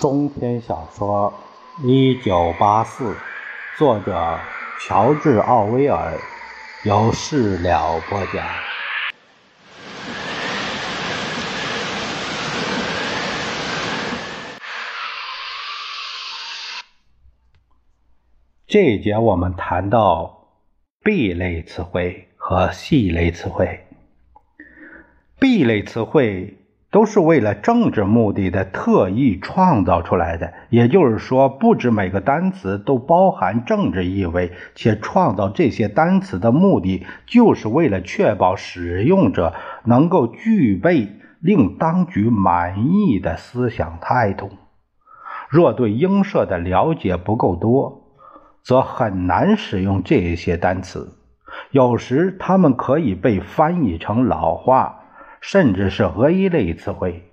中篇小说《一九八四》，作者乔治·奥威尔，由事了播讲。这一节我们谈到 B 类词汇和 C 类词汇。B 类词汇。都是为了政治目的的特意创造出来的，也就是说，不止每个单词都包含政治意味，且创造这些单词的目的，就是为了确保使用者能够具备令当局满意的思想态度。若对英社的了解不够多，则很难使用这些单词。有时，它们可以被翻译成老话。甚至是 A 类词汇，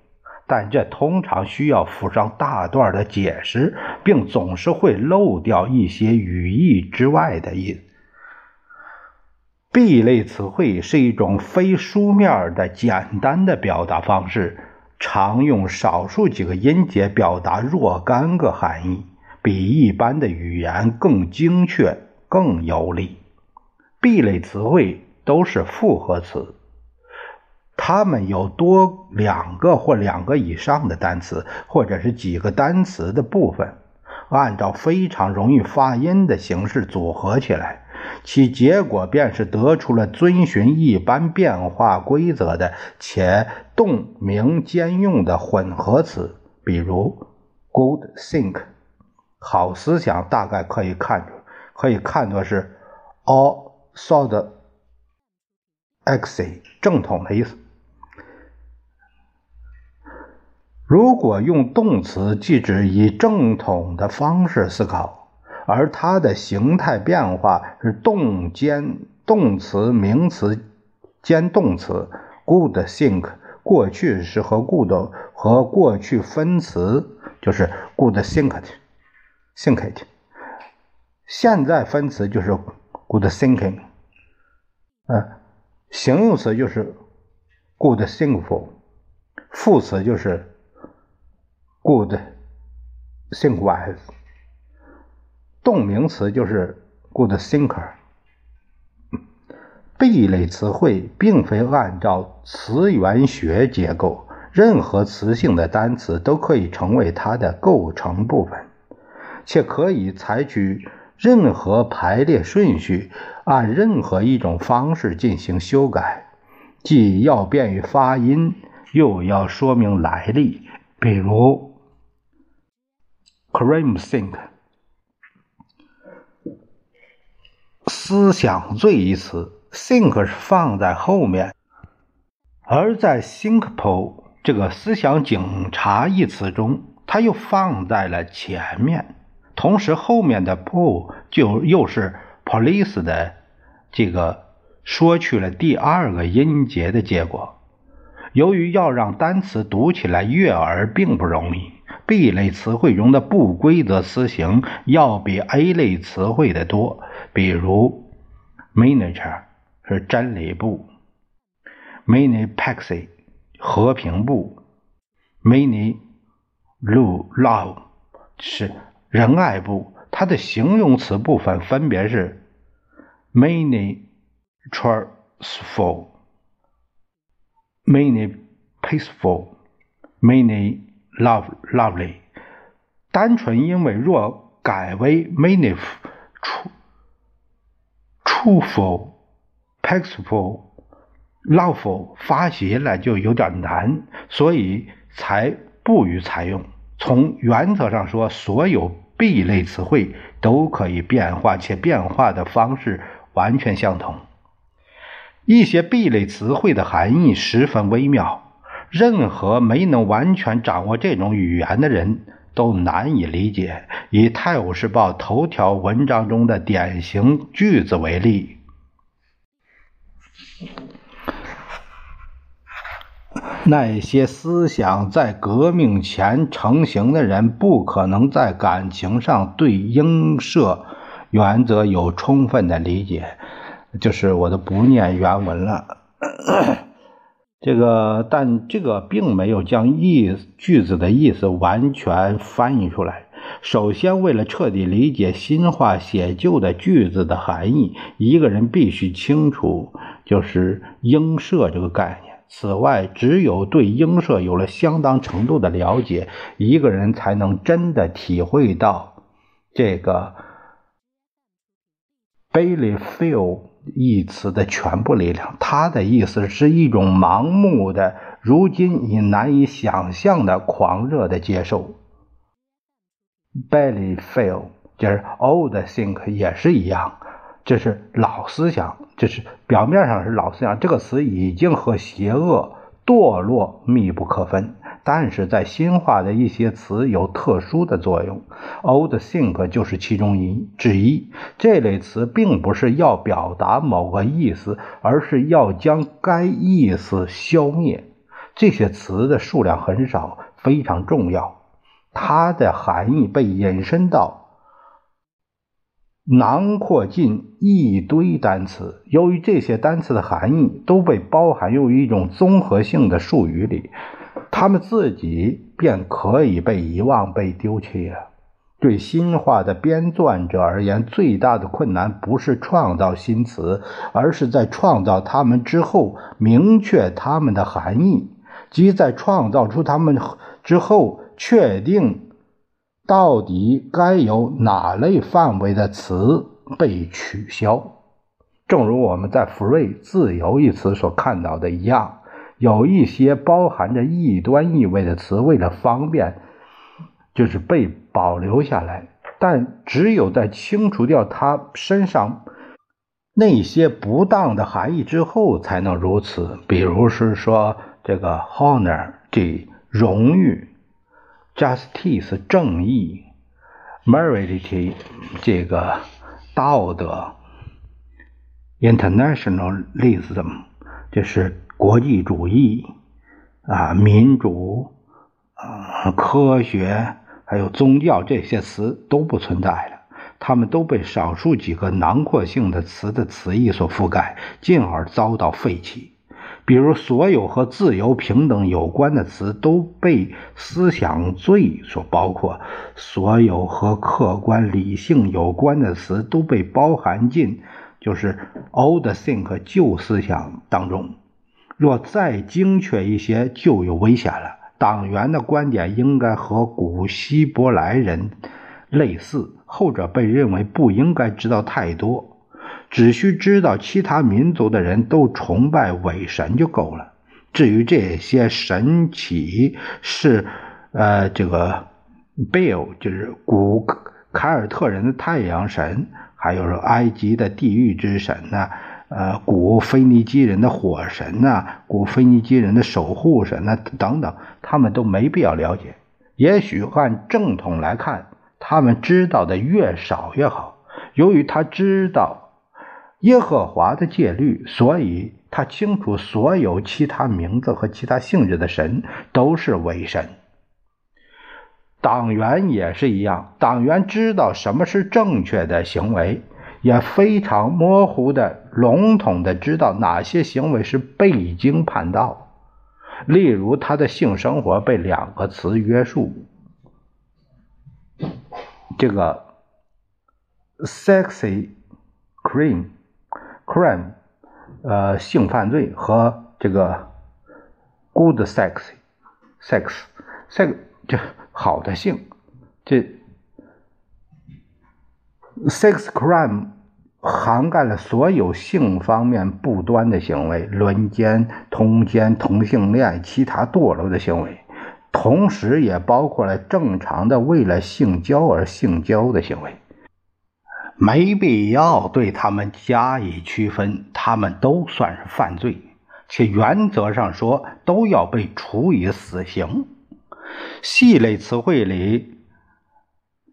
但这通常需要附上大段的解释，并总是会漏掉一些语义之外的意思。B 类词汇是一种非书面的简单的表达方式，常用少数几个音节表达若干个含义，比一般的语言更精确、更有力。B 类词汇都是复合词。它们有多两个或两个以上的单词，或者是几个单词的部分，按照非常容易发音的形式组合起来，其结果便是得出了遵循一般变化规则的且动名兼用的混合词。比如，good think，好思想，大概可以看出，可以看作是 all thought exe 正统的意思。如果用动词，即指以正统的方式思考，而它的形态变化是动兼动词、名词兼动词。Good think，过去时和 good 和过去分词就是 good thinked，think it。现在分词就是 good thinking，嗯，形容词就是 good thinkful，副词就是。Good think wise，动名词就是 good thinker。B 类词汇并非按照词源学结构，任何词性的单词都可以成为它的构成部分，且可以采取任何排列顺序，按任何一种方式进行修改，既要便于发音，又要说明来历，比如。Cream think，思想罪一词，think 是放在后面，而在 thinkpo 这个思想警察一词中，它又放在了前面。同时，后面的 po 就又是 police 的这个说去了第二个音节的结果。由于要让单词读起来悦耳，并不容易。B 类词汇中的不规则词形要比 A 类词汇的多，比如 miniature 是真理部，mini paxi 和平部，mini love 是仁爱部。它的形容词部分分别是 mini trustful，mini peaceful，mini Love, lovely，单纯因为若改为 meaningful、truthful、peaceful、loveful，发起来就有点难，所以才不予采用。从原则上说，所有 B 类词汇都可以变化，且变化的方式完全相同。一些 B 类词汇的含义十分微妙。任何没能完全掌握这种语言的人都难以理解。以《泰晤士报》头条文章中的典型句子为例：那些思想在革命前成型的人，不可能在感情上对应社原则有充分的理解。就是我都不念原文了。这个，但这个并没有将意句子的意思完全翻译出来。首先，为了彻底理解新话写就的句子的含义，一个人必须清楚就是映射这个概念。此外，只有对映射有了相当程度的了解，一个人才能真的体会到这个 “Bailey feel” 一词的全部力量。他的意思是一种盲目的、如今已难以想象的狂热的接受。Bailey feel 就是 old think 也是一样。这是老思想，这是表面上是老思想。这个词已经和邪恶、堕落密不可分，但是在新化的一些词有特殊的作用。Old think 就是其中一之一。这类词并不是要表达某个意思，而是要将该意思消灭。这些词的数量很少，非常重要，它的含义被引申到。囊括进一堆单词，由于这些单词的含义都被包含于一种综合性的术语里，他们自己便可以被遗忘、被丢弃了。对新话的编撰者而言，最大的困难不是创造新词，而是在创造它们之后明确它们的含义，即在创造出它们之后确定。到底该有哪类范围的词被取消？正如我们在 “free” 自由一词所看到的一样，有一些包含着异端意味的词，为了方便，就是被保留下来。但只有在清除掉它身上那些不当的含义之后，才能如此。比如是说这个 “honor” 这荣誉。Justice 正义，Morality 这个道德，Internationalism 就是国际主义啊，民主啊，科学还有宗教这些词都不存在了，它们都被少数几个囊括性的词的词义所覆盖，进而遭到废弃。比如，所有和自由平等有关的词都被思想罪所包括；所有和客观理性有关的词都被包含进就是 old think 旧思想当中。若再精确一些，就有危险了。党员的观点应该和古希伯来人类似，后者被认为不应该知道太多。只需知道其他民族的人都崇拜伪神就够了。至于这些神奇是，呃，这个 Bill 就是古凯尔特人的太阳神，还有埃及的地狱之神呢，呃，古腓尼基人的火神呐，古腓尼基人的守护神呐等等，他们都没必要了解。也许按正统来看，他们知道的越少越好。由于他知道。耶和华的戒律，所以他清楚所有其他名字和其他性质的神都是伪神。党员也是一样，党员知道什么是正确的行为，也非常模糊的、笼统的知道哪些行为是背经叛道。例如，他的性生活被两个词约束，这个 “sexy cream”。crime，呃，性犯罪和这个 good sex，sex，sex 就好的性，这 sex crime 涵盖了所有性方面不端的行为，轮奸、通奸、同性恋、其他堕落的行为，同时也包括了正常的为了性交而性交的行为。没必要对他们加以区分，他们都算是犯罪，且原则上说都要被处以死刑。系类词汇里，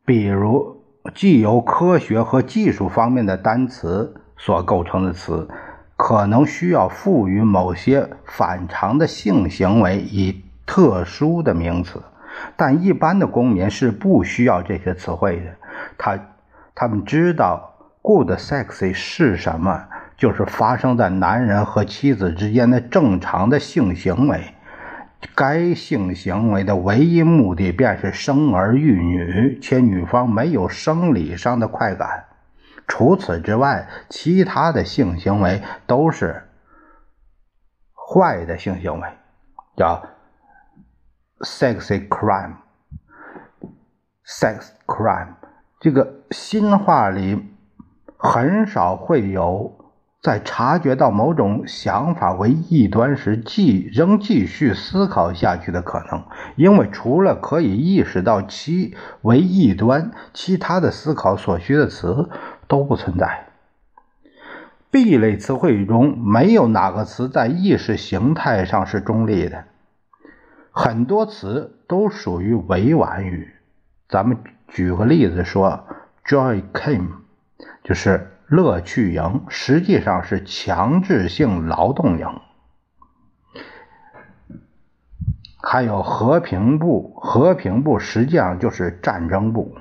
比如既有科学和技术方面的单词所构成的词，可能需要赋予某些反常的性行为以特殊的名词，但一般的公民是不需要这些词汇的。他。他们知道 good sexy 是什么，就是发生在男人和妻子之间的正常的性行为。该性行为的唯一目的便是生儿育女，且女方没有生理上的快感。除此之外，其他的性行为都是坏的性行为，叫 “sexy crime”。sex crime，这个新话里很少会有。在察觉到某种想法为异端时，继仍继续思考下去的可能，因为除了可以意识到其为异端，其他的思考所需的词都不存在。B 类词汇中没有哪个词在意识形态上是中立的，很多词都属于委婉语。咱们举个例子说，Joy came，就是。乐趣营实际上是强制性劳动营，还有和平部，和平部实际上就是战争部。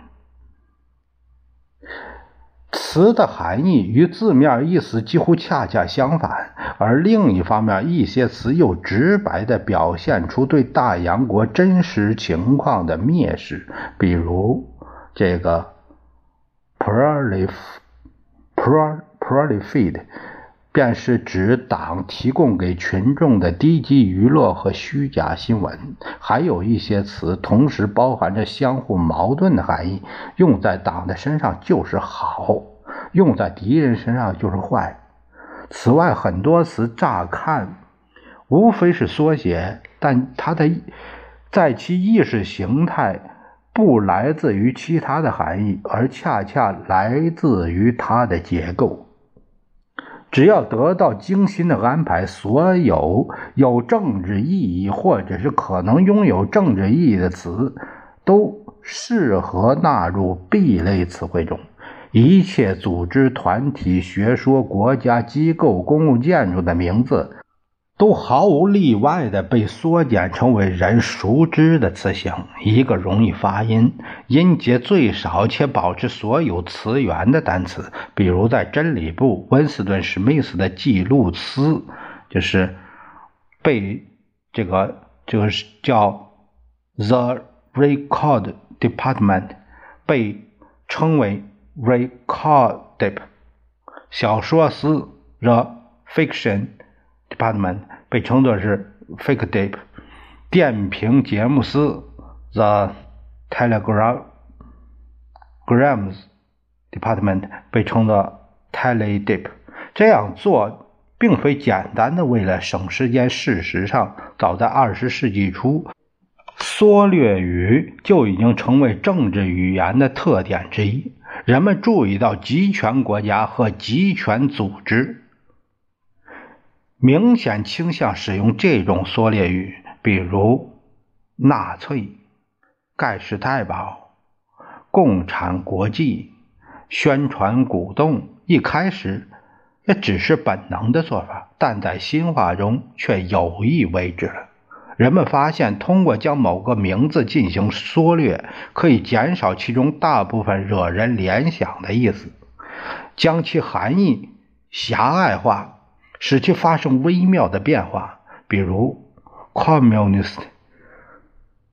词的含义与字面意思几乎恰恰相反，而另一方面，一些词又直白地表现出对大洋国真实情况的蔑视，比如这个 prolif。Pro prolified，便是指党提供给群众的低级娱乐和虚假新闻。还有一些词同时包含着相互矛盾的含义，用在党的身上就是好，用在敌人身上就是坏。此外，很多词乍看无非是缩写，但它的在其意识形态。不来自于其他的含义，而恰恰来自于它的结构。只要得到精心的安排，所有有政治意义或者是可能拥有政治意义的词，都适合纳入 B 类词汇中。一切组织、团体、学说、国家机构、公共建筑的名字。都毫无例外的被缩减成为人熟知的词形，一个容易发音、音节最少且保持所有词源的单词。比如，在真理部，温斯顿·史密斯的记录词就是被这个就是叫 “the record department”，被称为 Record Dep，。小说司 “the fiction”。Department 被称作是 Fake Deep，电评节目司 The Telegrams Department 被称作 Tele Deep。这样做并非简单的为了省时间，事实上，早在二十世纪初，缩略语就已经成为政治语言的特点之一。人们注意到集权国家和集权组织。明显倾向使用这种缩略语，比如纳粹、盖世太保、共产国际、宣传鼓动。一开始也只是本能的做法，但在新话中却有意为之了。人们发现，通过将某个名字进行缩略，可以减少其中大部分惹人联想的意思，将其含义狭隘化。使其发生微妙的变化，比如 “Communist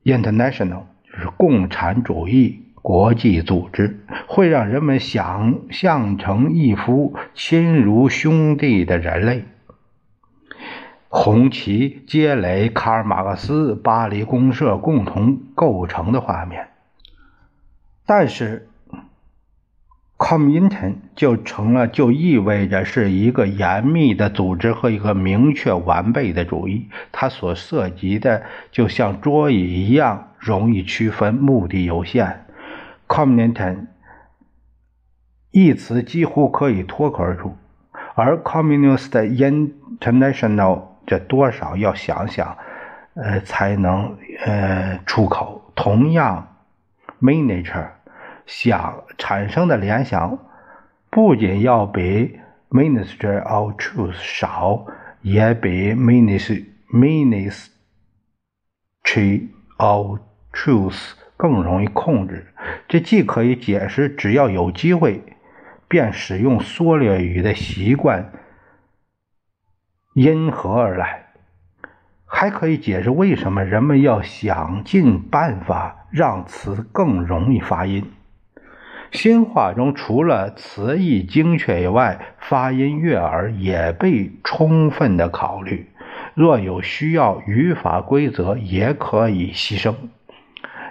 International” 就是共产主义国际组织，会让人们想象成一副亲如兄弟的人类。红旗、街垒、卡尔马克思、巴黎公社共同构成的画面，但是。Community 就成了，就意味着是一个严密的组织和一个明确完备的主义。它所涉及的就像桌椅一样容易区分，目的有限。community 一词几乎可以脱口而出，而 Communist International 这多少要想想，呃，才能呃出口。同样，Miniature。想产生的联想不仅要比 Minister of Truth 少，也比 Ministry of Truth 更容易控制。这既可以解释只要有机会便使用缩略语的习惯因何而来？还可以解释为什么人们要想尽办法让词更容易发音。新话中除了词义精确以外，发音悦耳也被充分的考虑。若有需要，语法规则也可以牺牲，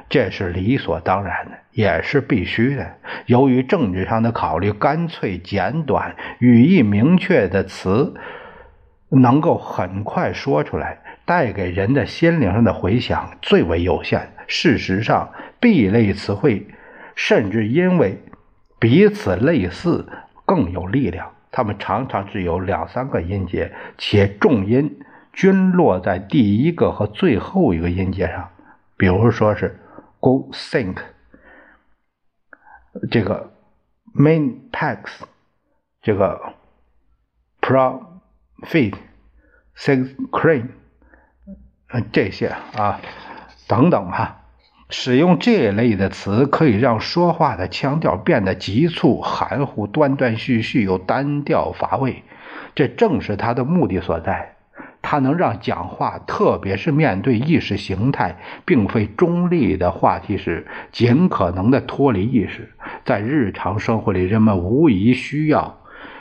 这是理所当然的，也是必须的。由于政治上的考虑，干脆简短、语义明确的词能够很快说出来。带给人的心灵上的回响最为有限。事实上，B 类词汇甚至因为彼此类似更有力量。它们常常只有两三个音节，且重音均落在第一个和最后一个音节上。比如说是 go think，这个 main tax，这个 profit six crane。这些啊，等等哈，使用这类的词可以让说话的腔调变得急促、含糊、断断续续又单调乏味。这正是他的目的所在。他能让讲话，特别是面对意识形态并非中立的话题时，尽可能的脱离意识。在日常生活里，人们无疑需要，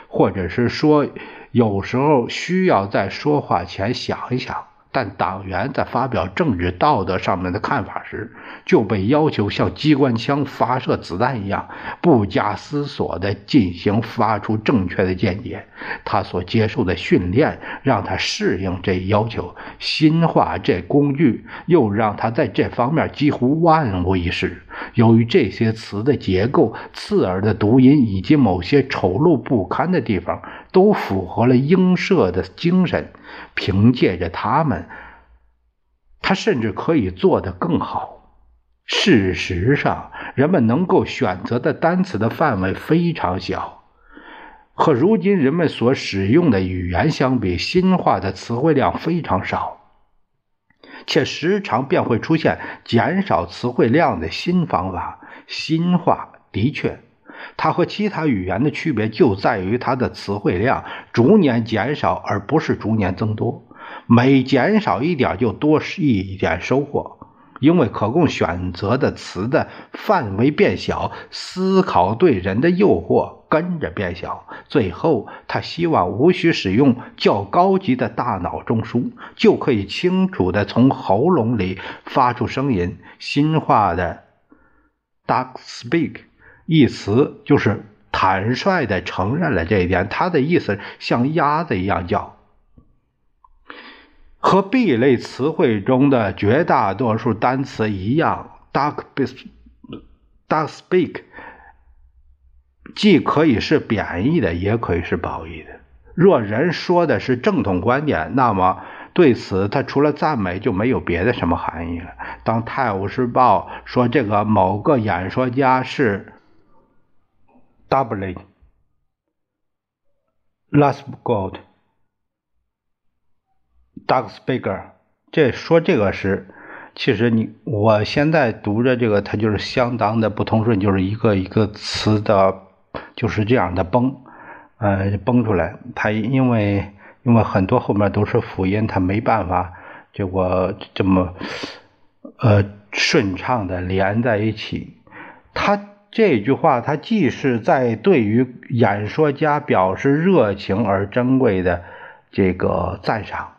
或者是说，有时候需要在说话前想一想。但党员在发表政治道德上面的看法时，就被要求像机关枪发射子弹一样，不加思索地进行发出正确的见解。他所接受的训练让他适应这要求，新化这工具又让他在这方面几乎万无一失。由于这些词的结构、刺耳的读音以及某些丑陋不堪的地方都符合了英社的精神。凭借着他们，他甚至可以做得更好。事实上，人们能够选择的单词的范围非常小，和如今人们所使用的语言相比，新话的词汇量非常少，且时常便会出现减少词汇量的新方法。新话的确。它和其他语言的区别就在于它的词汇量逐年减少，而不是逐年增多。每减少一点，就多一点收获。因为可供选择的词的范围变小，思考对人的诱惑跟着变小。最后，他希望无需使用较高级的大脑中枢，就可以清楚地从喉咙里发出声音。新化的 “duck speak”。一词就是坦率地承认了这一点，他的意思像鸭子一样叫。和 B 类词汇中的绝大多数单词一样，duck b duck speak 既可以是贬义的，也可以是褒义的。若人说的是正统观点，那么对此他除了赞美就没有别的什么含义了。当《泰晤士报》说这个某个演说家是。Dublin, last gold, Doug Speaker，这说这个是，其实你我现在读着这个，它就是相当的不通顺，就是一个一个词的，就是这样的崩，呃，崩出来。它因为因为很多后面都是辅音，它没办法就我这么呃顺畅的连在一起，它。这句话，它既是在对于演说家表示热情而珍贵的这个赞赏。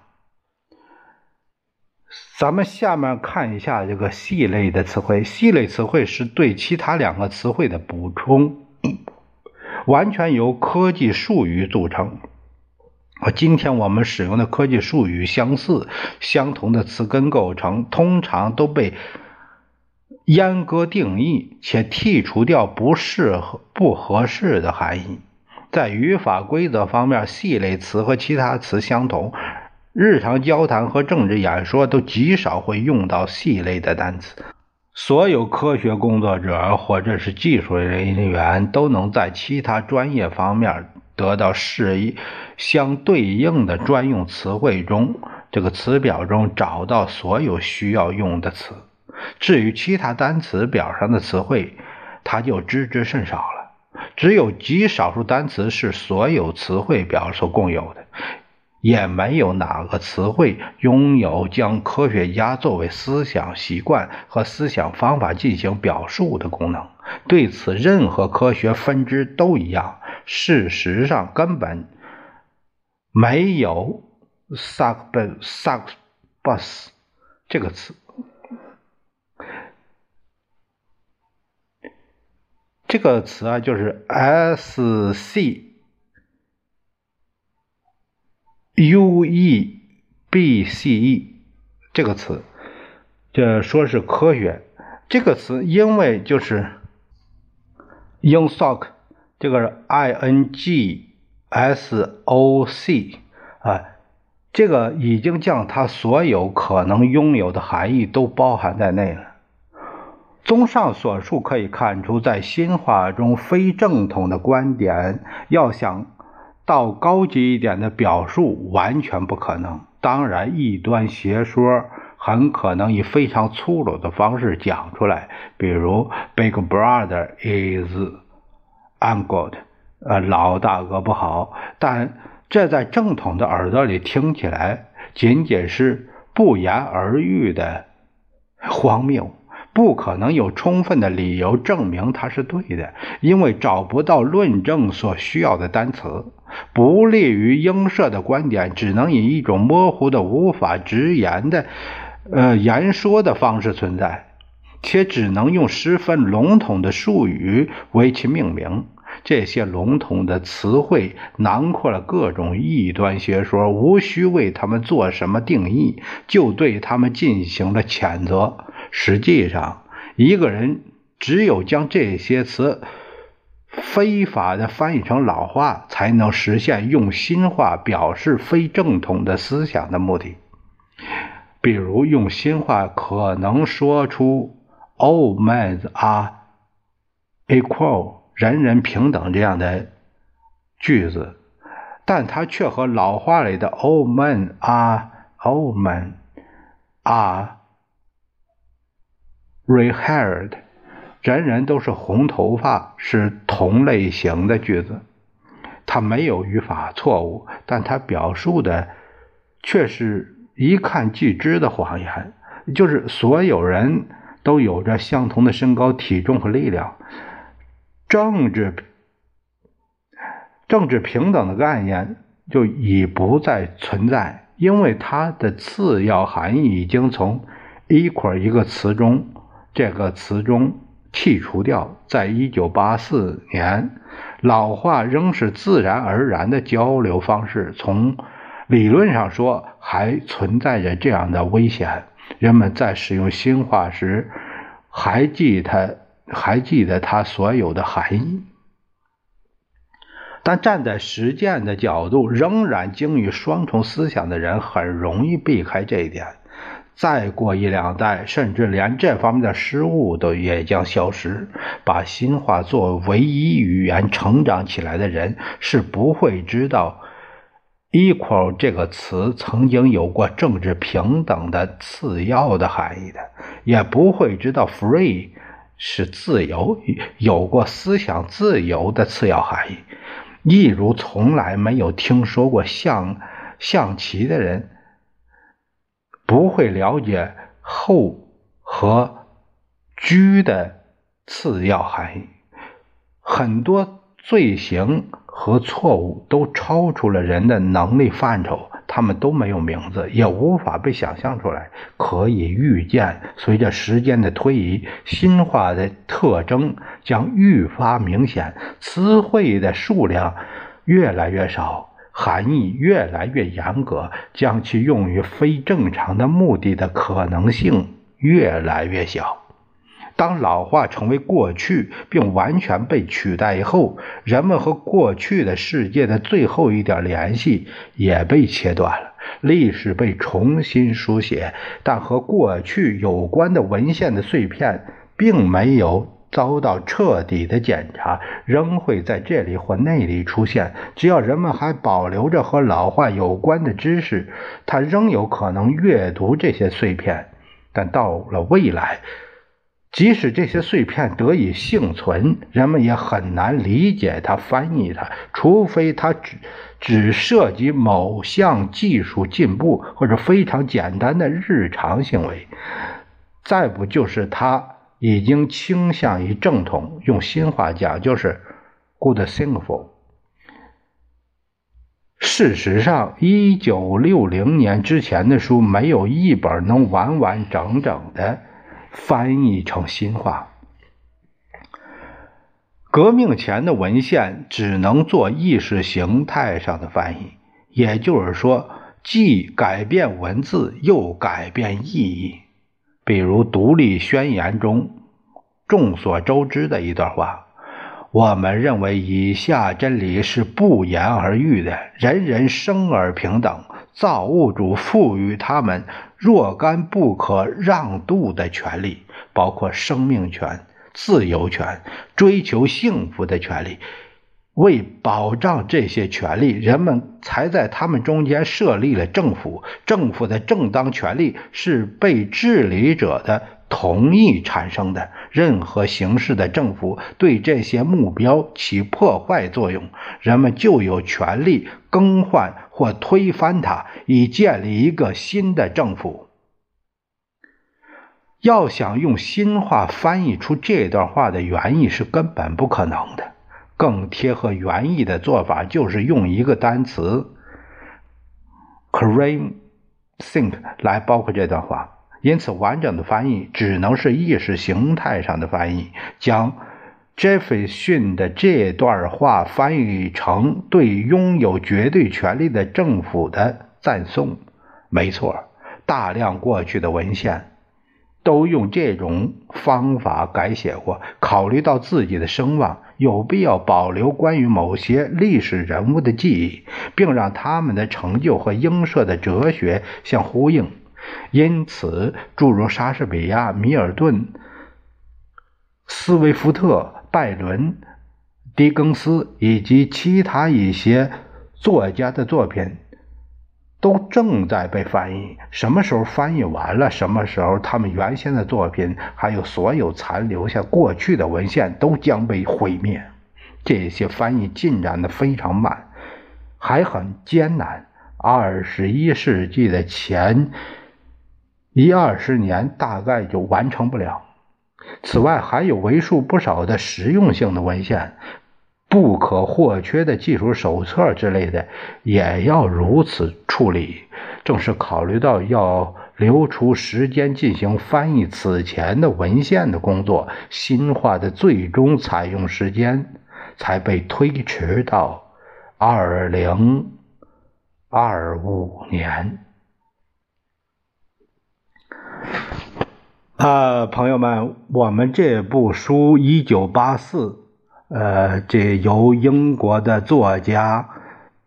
咱们下面看一下这个系类的词汇，系类词汇是对其他两个词汇的补充，完全由科技术语组成。和今天我们使用的科技术语相似，相同的词根构成，通常都被。阉割定义且剔除掉不适合、不合适的含义。在语法规则方面，系类词和其他词相同，日常交谈和政治演说都极少会用到系类的单词。所有科学工作者或者是技术人员都能在其他专业方面得到适宜相对应的专用词汇中，这个词表中找到所有需要用的词。至于其他单词表上的词汇，他就知之甚少了。只有极少数单词是所有词汇表所共有的，也没有哪个词汇拥有将科学家作为思想习惯和思想方法进行表述的功能。对此，任何科学分支都一样。事实上，根本没有 “succubus” 这个词。这个词啊，就是 “s c”。U e b c e 这个词，这说是科学。这个词因为就是 in sock 这个是 i n g s o c 啊，这个已经将它所有可能拥有的含义都包含在内了。综上所述，可以看出，在新话中，非正统的观点要想。到高级一点的表述完全不可能。当然，异端邪说很可能以非常粗鲁的方式讲出来，比如 “Big Brother is ungood”，呃，老大哥不好。但这在正统的耳朵里听起来仅仅是不言而喻的荒谬。不可能有充分的理由证明它是对的，因为找不到论证所需要的单词。不利于映射的观点，只能以一种模糊的、无法直言的，呃，言说的方式存在，且只能用十分笼统的术语为其命名。这些笼统的词汇囊括了各种异端学说，无需为他们做什么定义，就对他们进行了谴责。实际上，一个人只有将这些词非法的翻译成老话，才能实现用新话表示非正统的思想的目的。比如，用新话可能说出 “all men are equal”，人人平等这样的句子，但它却和老话里的 “all men are all men are”。Rehaired，人人都是红头发，是同类型的句子。它没有语法错误，但它表述的却是一看即知的谎言，就是所有人都有着相同的身高、体重和力量。政治政治平等的概念就已不再存在，因为它的次要含义已经从 equal 一个词中。这个词中剔除掉，在一九八四年，老话仍是自然而然的交流方式。从理论上说，还存在着这样的危险：人们在使用新话时，还记它，还记得它所有的含义。但站在实践的角度，仍然精于双重思想的人，很容易避开这一点。再过一两代，甚至连这方面的失误都也将消失。把新话作为唯一语言成长起来的人，是不会知道 “equal” 这个词曾经有过政治平等的次要的含义的，也不会知道 “free” 是自由，有过思想自由的次要含义。一如从来没有听说过象象棋的人。不会了解后和居的次要含义，很多罪行和错误都超出了人的能力范畴，他们都没有名字，也无法被想象出来。可以预见，随着时间的推移，新化的特征将愈发明显，词汇的数量越来越少。含义越来越严格，将其用于非正常的目的的可能性越来越小。当老化成为过去并完全被取代以后，人们和过去的世界的最后一点联系也被切断了。历史被重新书写，但和过去有关的文献的碎片并没有。遭到彻底的检查，仍会在这里或那里出现。只要人们还保留着和老化有关的知识，他仍有可能阅读这些碎片。但到了未来，即使这些碎片得以幸存，人们也很难理解它、翻译它，除非它只只涉及某项技术进步或者非常简单的日常行为。再不就是它已经倾向于正统，用新话讲就是 “good thinking”。事实上，一九六零年之前的书没有一本能完完整整的。翻译成新话。革命前的文献只能做意识形态上的翻译，也就是说，既改变文字又改变意义。比如《独立宣言》中众所周知的一段话：“我们认为以下真理是不言而喻的：人人生而平等。”造物主赋予他们若干不可让渡的权利，包括生命权、自由权、追求幸福的权利。为保障这些权利，人们才在他们中间设立了政府。政府的正当权利是被治理者的。同意产生的任何形式的政府对这些目标起破坏作用，人们就有权利更换或推翻它，以建立一个新的政府。要想用新话翻译出这段话的原意是根本不可能的。更贴合原意的做法就是用一个单词 c r a m think” 来包括这段话。因此，完整的翻译只能是意识形态上的翻译，将杰斐逊的这段话翻译成对拥有绝对权力的政府的赞颂。没错，大量过去的文献都用这种方法改写过。考虑到自己的声望，有必要保留关于某些历史人物的记忆，并让他们的成就和英社的哲学相呼应。因此，诸如莎士比亚、米尔顿、斯威夫特、拜伦、狄更斯以及其他一些作家的作品都正在被翻译。什么时候翻译完了，什么时候他们原先的作品还有所有残留下过去的文献都将被毁灭。这些翻译进展的非常慢，还很艰难。二十一世纪的前。一二十年大概就完成不了。此外，还有为数不少的实用性的文献、不可或缺的技术手册之类的，也要如此处理。正是考虑到要留出时间进行翻译此前的文献的工作，新话的最终采用时间才被推迟到二零二五年。啊，朋友们，我们这部书《一九八四》，呃，这由英国的作家，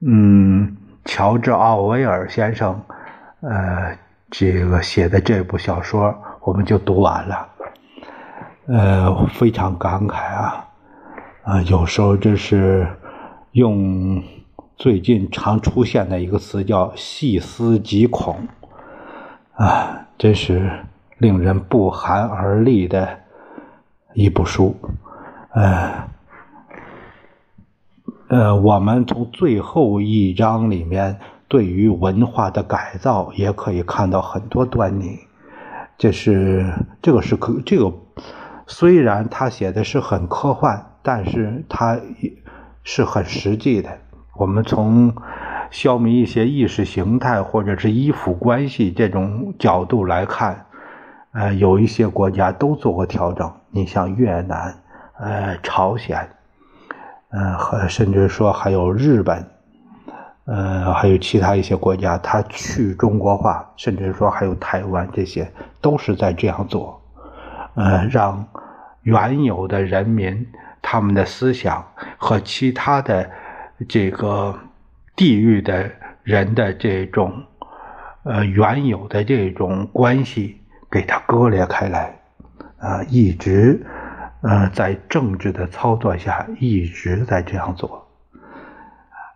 嗯，乔治·奥威尔先生，呃，这个写的这部小说，我们就读完了。呃，非常感慨啊，啊，有时候这是用最近常出现的一个词叫“细思极恐”，啊，真是。令人不寒而栗的一部书，呃，呃，我们从最后一章里面对于文化的改造也可以看到很多端倪。这是这个是可这个，虽然他写的是很科幻，但是他是很实际的。我们从消弭一些意识形态或者是依附关系这种角度来看。呃，有一些国家都做过调整，你像越南、呃朝鲜，呃和甚至说还有日本，呃还有其他一些国家，他去中国化，甚至说还有台湾，这些都是在这样做，呃让原有的人民他们的思想和其他的这个地域的人的这种呃原有的这种关系。给它割裂开来，啊，一直，呃，在政治的操作下一直在这样做，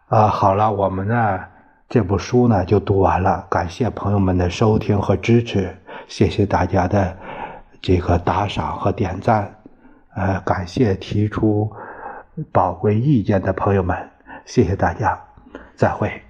啊，好了，我们呢这部书呢就读完了，感谢朋友们的收听和支持，谢谢大家的这个打赏和点赞，呃，感谢提出宝贵意见的朋友们，谢谢大家，再会。